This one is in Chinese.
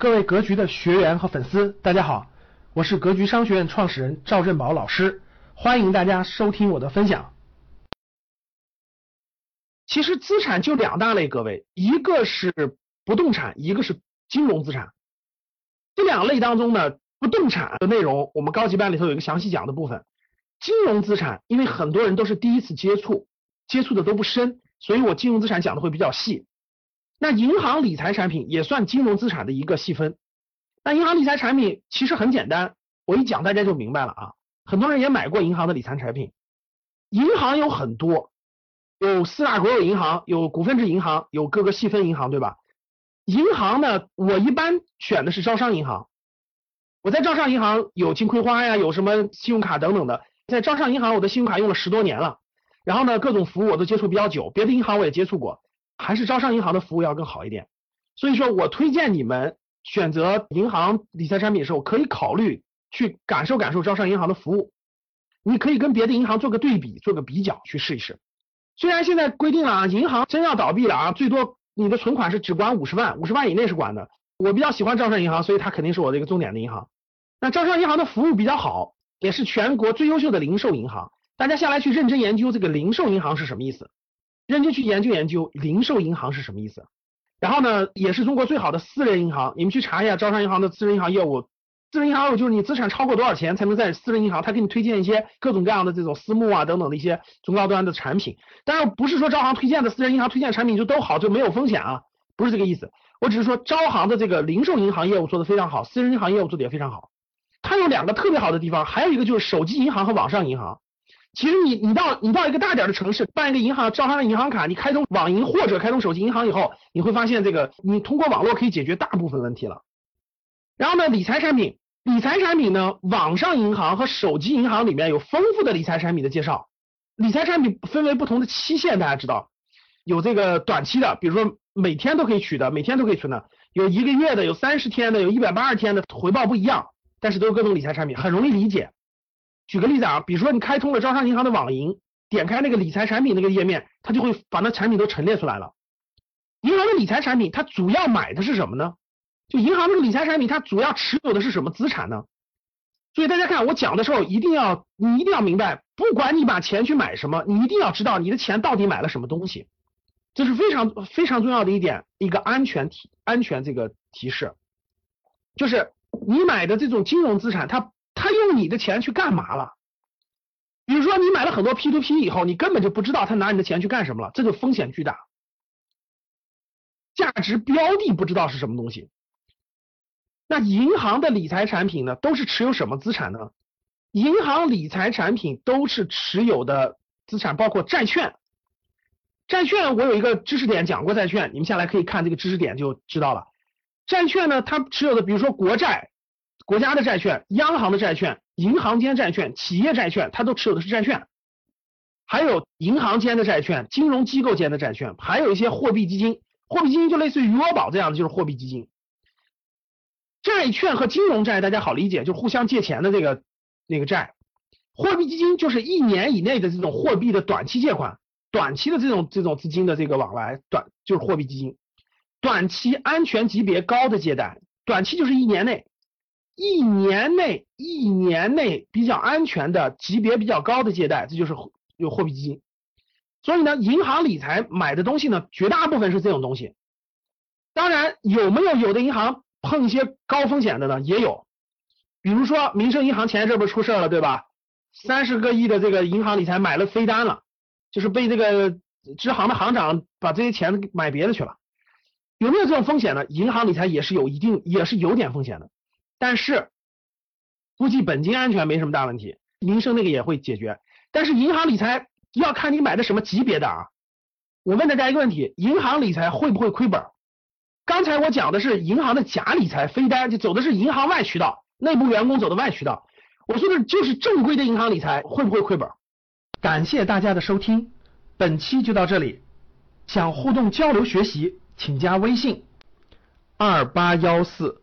各位格局的学员和粉丝，大家好，我是格局商学院创始人赵振宝老师，欢迎大家收听我的分享。其实资产就两大类，各位，一个是不动产，一个是金融资产。这两类当中呢，不动产的内容我们高级班里头有一个详细讲的部分，金融资产因为很多人都是第一次接触，接触的都不深，所以我金融资产讲的会比较细。那银行理财产品也算金融资产的一个细分。那银行理财产品其实很简单，我一讲大家就明白了啊。很多人也买过银行的理财产品。银行有很多，有四大国有银行，有股份制银行，有各个细分银行，对吧？银行呢，我一般选的是招商银行。我在招商银行有金葵花呀，有什么信用卡等等的。在招商银行，我的信用卡用了十多年了。然后呢，各种服务我都接触比较久，别的银行我也接触过。还是招商银行的服务要更好一点，所以说我推荐你们选择银行理财产品的时候，可以考虑去感受感受招商银行的服务。你可以跟别的银行做个对比，做个比较，去试一试。虽然现在规定了啊，银行真要倒闭了啊，最多你的存款是只管五十万，五十万以内是管的。我比较喜欢招商银行，所以它肯定是我的一个重点的银行。那招商银行的服务比较好，也是全国最优秀的零售银行。大家下来去认真研究这个零售银行是什么意思。认真去研究研究零售银行是什么意思，然后呢，也是中国最好的私人银行。你们去查一下招商银行的私人银行业务，私人银行业务就是你资产超过多少钱才能在私人银行，他给你推荐一些各种各样的这种私募啊等等的一些中高端的产品。当然不是说招行推荐的私人银行推荐产品就都好就没有风险啊，不是这个意思。我只是说招行的这个零售银行业务做的非常好，私人银行业务做的也非常好。它有两个特别好的地方，还有一个就是手机银行和网上银行。其实你你到你到一个大点的城市办一个银行招商的银行卡，你开通网银或者开通手机银行以后，你会发现这个你通过网络可以解决大部分问题了。然后呢，理财产品，理财产品呢，网上银行和手机银行里面有丰富的理财产品的介绍。理财产品分为不同的期限，大家知道，有这个短期的，比如说每天都可以取的，每天都可以存的，有一个月的，有三十天的，有一百八十天的，回报不一样，但是都是各种理财产品，很容易理解。举个例子啊，比如说你开通了招商银行的网银，点开那个理财产品那个页面，它就会把那产品都陈列出来了。银行的理财产品，它主要买的是什么呢？就银行这个理财产品，它主要持有的是什么资产呢？所以大家看我讲的时候，一定要你一定要明白，不管你把钱去买什么，你一定要知道你的钱到底买了什么东西，这是非常非常重要的一点，一个安全提安全这个提示，就是你买的这种金融资产，它。他用你的钱去干嘛了？比如说你买了很多 P to P 以后，你根本就不知道他拿你的钱去干什么了，这就风险巨大。价值标的不知道是什么东西。那银行的理财产品呢，都是持有什么资产呢？银行理财产品都是持有的资产包括债券。债券我有一个知识点讲过债券，你们下来可以看这个知识点就知道了。债券呢，它持有的比如说国债。国家的债券、央行的债券、银行间债券、企业债券，它都持有的是债券，还有银行间的债券、金融机构间的债券，还有一些货币基金。货币基金就类似于余额宝这样的，就是货币基金。债券和金融债大家好理解，就是互相借钱的这个那个债。货币基金就是一年以内的这种货币的短期借款，短期的这种这种资金的这个往来，短就是货币基金。短期安全级别高的借贷，短期就是一年内。一年内，一年内比较安全的级别比较高的借贷，这就是有货币基金。所以呢，银行理财买的东西呢，绝大部分是这种东西。当然，有没有有的银行碰一些高风险的呢？也有。比如说，民生银行前一阵不是出事了，对吧？三十个亿的这个银行理财买了飞单了，就是被这个支行的行长把这些钱买别的去了。有没有这种风险呢？银行理财也是有一定，也是有点风险的。但是估计本金安全没什么大问题，民生那个也会解决。但是银行理财要看你买的什么级别的啊。我问大家一个问题：银行理财会不会亏本？刚才我讲的是银行的假理财飞单，就走的是银行外渠道，内部员工走的外渠道。我说的就是正规的银行理财会不会亏本？感谢大家的收听，本期就到这里。想互动交流学习，请加微信二八幺四。